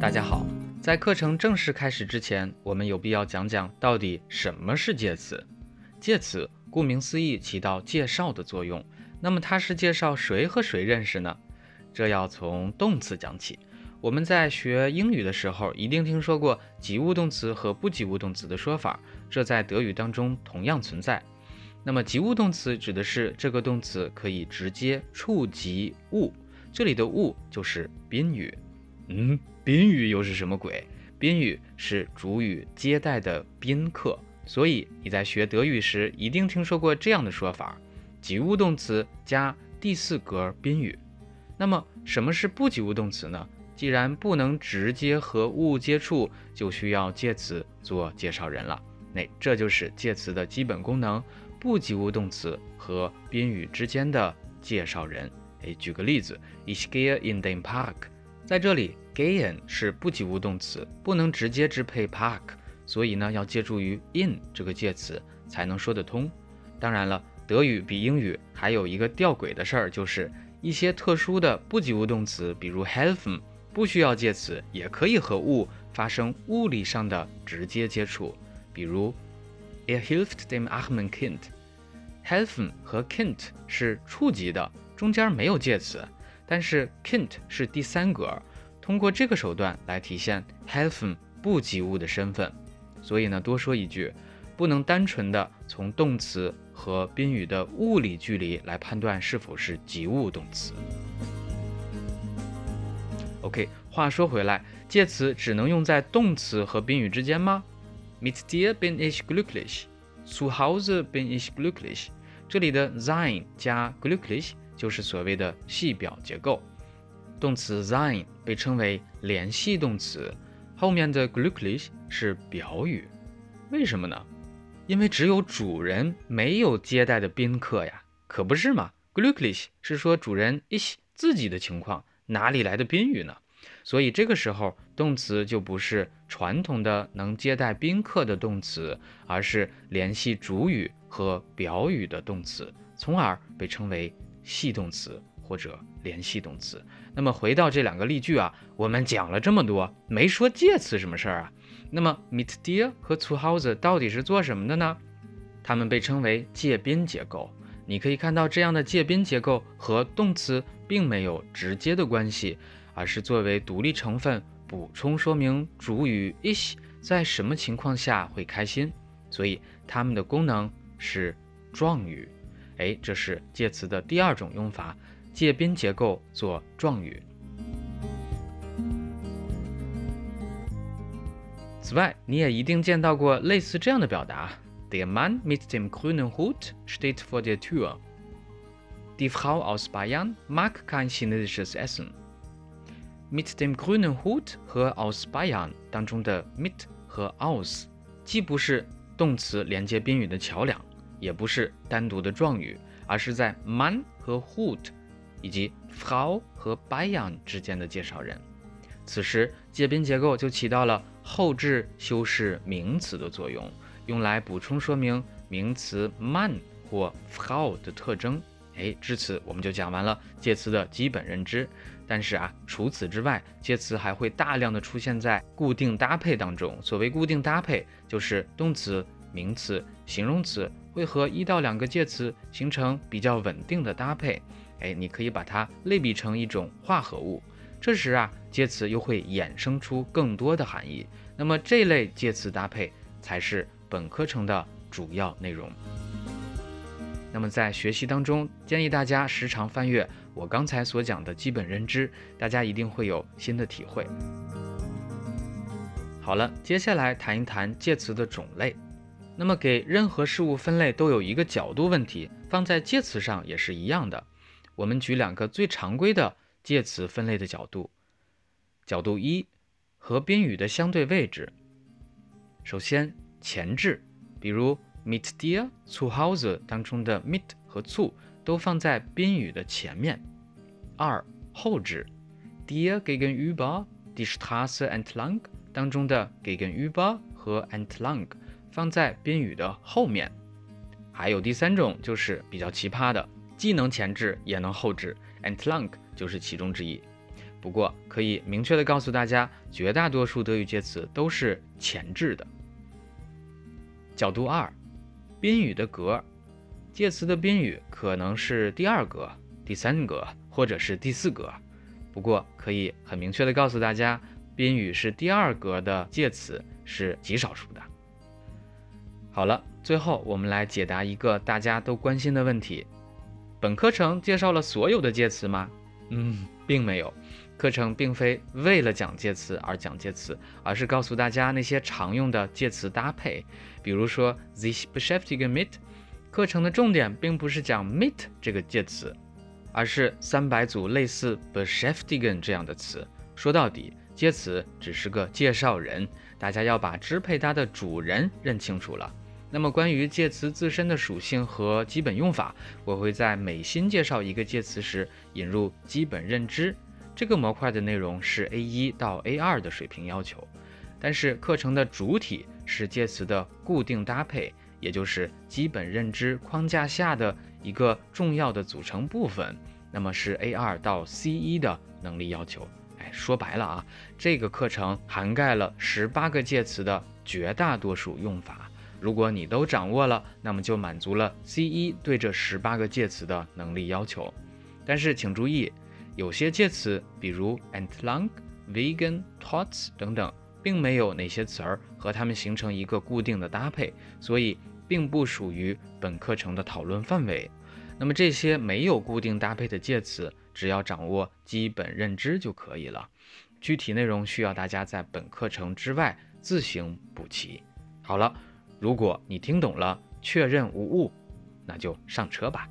大家好，在课程正式开始之前，我们有必要讲讲到底什么是介词。介词顾名思义，起到介绍的作用。那么它是介绍谁和谁认识呢？这要从动词讲起。我们在学英语的时候，一定听说过及物动词和不及物动词的说法，这在德语当中同样存在。那么及物动词指的是这个动词可以直接触及物，这里的物就是宾语。嗯，宾语又是什么鬼？宾语是主语接待的宾客，所以你在学德语时一定听说过这样的说法：及物动词加第四格宾语。那么什么是不及物动词呢？既然不能直接和物接触，就需要介词做介绍人了。那这就是介词的基本功能：不及物动词和宾语之间的介绍人。哎，举个例子：Ich gehe in den Park。在这里，gehen 是不及物动词，不能直接支配 park，所以呢，要借助于 in 这个介词才能说得通。当然了，德语比英语还有一个吊诡的事儿，就是一些特殊的不及物动词，比如 helfen。不需要介词，也可以和物发生物理上的直接接触。比如，Er hilft dem armen Kind。helfen 和 Kind 是触及的，中间没有介词，但是 Kind 是第三格，通过这个手段来体现 helfen 不及物的身份。所以呢，多说一句，不能单纯的从动词和宾语的物理距离来判断是否是及物动词。OK，话说回来，介词只能用在动词和宾语之间吗？Mit dir bin ich glücklich，zu Hause bin ich glücklich。这里的 sein 加 glücklich 就是所谓的系表结构。动词 sein 被称为联系动词，后面的 glücklich 是表语。为什么呢？因为只有主人没有接待的宾客呀，可不是嘛？glücklich 是说主人 ich 自己的情况。哪里来的宾语呢？所以这个时候动词就不是传统的能接待宾客的动词，而是联系主语和表语的动词，从而被称为系动词或者联系动词。那么回到这两个例句啊，我们讲了这么多，没说介词什么事儿啊？那么 mit dir 和 zu Hause 到底是做什么的呢？它们被称为介宾结构。你可以看到这样的介宾结构和动词。并没有直接的关系，而是作为独立成分补充说明主语 ich 在什么情况下会开心，所以它们的功能是状语。哎，这是介词的第二种用法，介宾结构做状语。此外，你也一定见到过类似这样的表达：Der Mann mit dem grünen Hut steht vor der Tür。Die Frau aus Bayern mag kein chinesisches Essen. Mit dem grünen Hut 和 aus Bayern 当中的 mit 和 aus 既不是动词连接宾语的桥梁，也不是单独的状语，而是在 man 和 Hut 以及 Frau 和 Bayern 之间的介绍人。此时介宾结构就起到了后置修饰名词的作用，用来补充说明名词 man 或 Frau 的特征。哎，至此我们就讲完了介词的基本认知。但是啊，除此之外，介词还会大量的出现在固定搭配当中。所谓固定搭配，就是动词、名词、形容词会和一到两个介词形成比较稳定的搭配。哎，你可以把它类比成一种化合物。这时啊，介词又会衍生出更多的含义。那么这类介词搭配才是本课程的主要内容。那么在学习当中，建议大家时常翻阅我刚才所讲的基本认知，大家一定会有新的体会。好了，接下来谈一谈介词的种类。那么给任何事物分类都有一个角度问题，放在介词上也是一样的。我们举两个最常规的介词分类的角度。角度一，和宾语的相对位置。首先前置，比如。meet dear zu Hause 当中的 meet 和 zu 都放在宾语的前面。二后置，dear gegenüber die Straße entlang 当中的 gegenüber 和 entlang 放在宾语的后面。还有第三种就是比较奇葩的，既能前置也能后置，entlang 就是其中之一。不过可以明确的告诉大家，绝大多数德语介词都是前置的。角度二，宾语的格，介词的宾语可能是第二格、第三格或者是第四格。不过可以很明确的告诉大家，宾语是第二格的介词是极少数的。好了，最后我们来解答一个大家都关心的问题：本课程介绍了所有的介词吗？嗯，并没有。课程并非为了讲介词而讲介词，而是告诉大家那些常用的介词搭配。比如说，this beschäftigen mit。课程的重点并不是讲 mit 这个介词，而是三百组类似 beschäftigen 这样的词。说到底，介词只是个介绍人，大家要把支配它的主人认清楚了。那么，关于介词自身的属性和基本用法，我会在每新介绍一个介词时引入基本认知。这个模块的内容是 A 一到 A 二的水平要求，但是课程的主体是介词的固定搭配，也就是基本认知框架下的一个重要的组成部分。那么是 A 二到 C 一的能力要求。哎，说白了啊，这个课程涵盖了十八个介词的绝大多数用法。如果你都掌握了，那么就满足了 C 一对这十八个介词的能力要求。但是请注意。有些介词，比如 entlang、vegan、tots 等等，并没有哪些词儿和它们形成一个固定的搭配，所以并不属于本课程的讨论范围。那么这些没有固定搭配的介词，只要掌握基本认知就可以了。具体内容需要大家在本课程之外自行补齐。好了，如果你听懂了，确认无误，那就上车吧。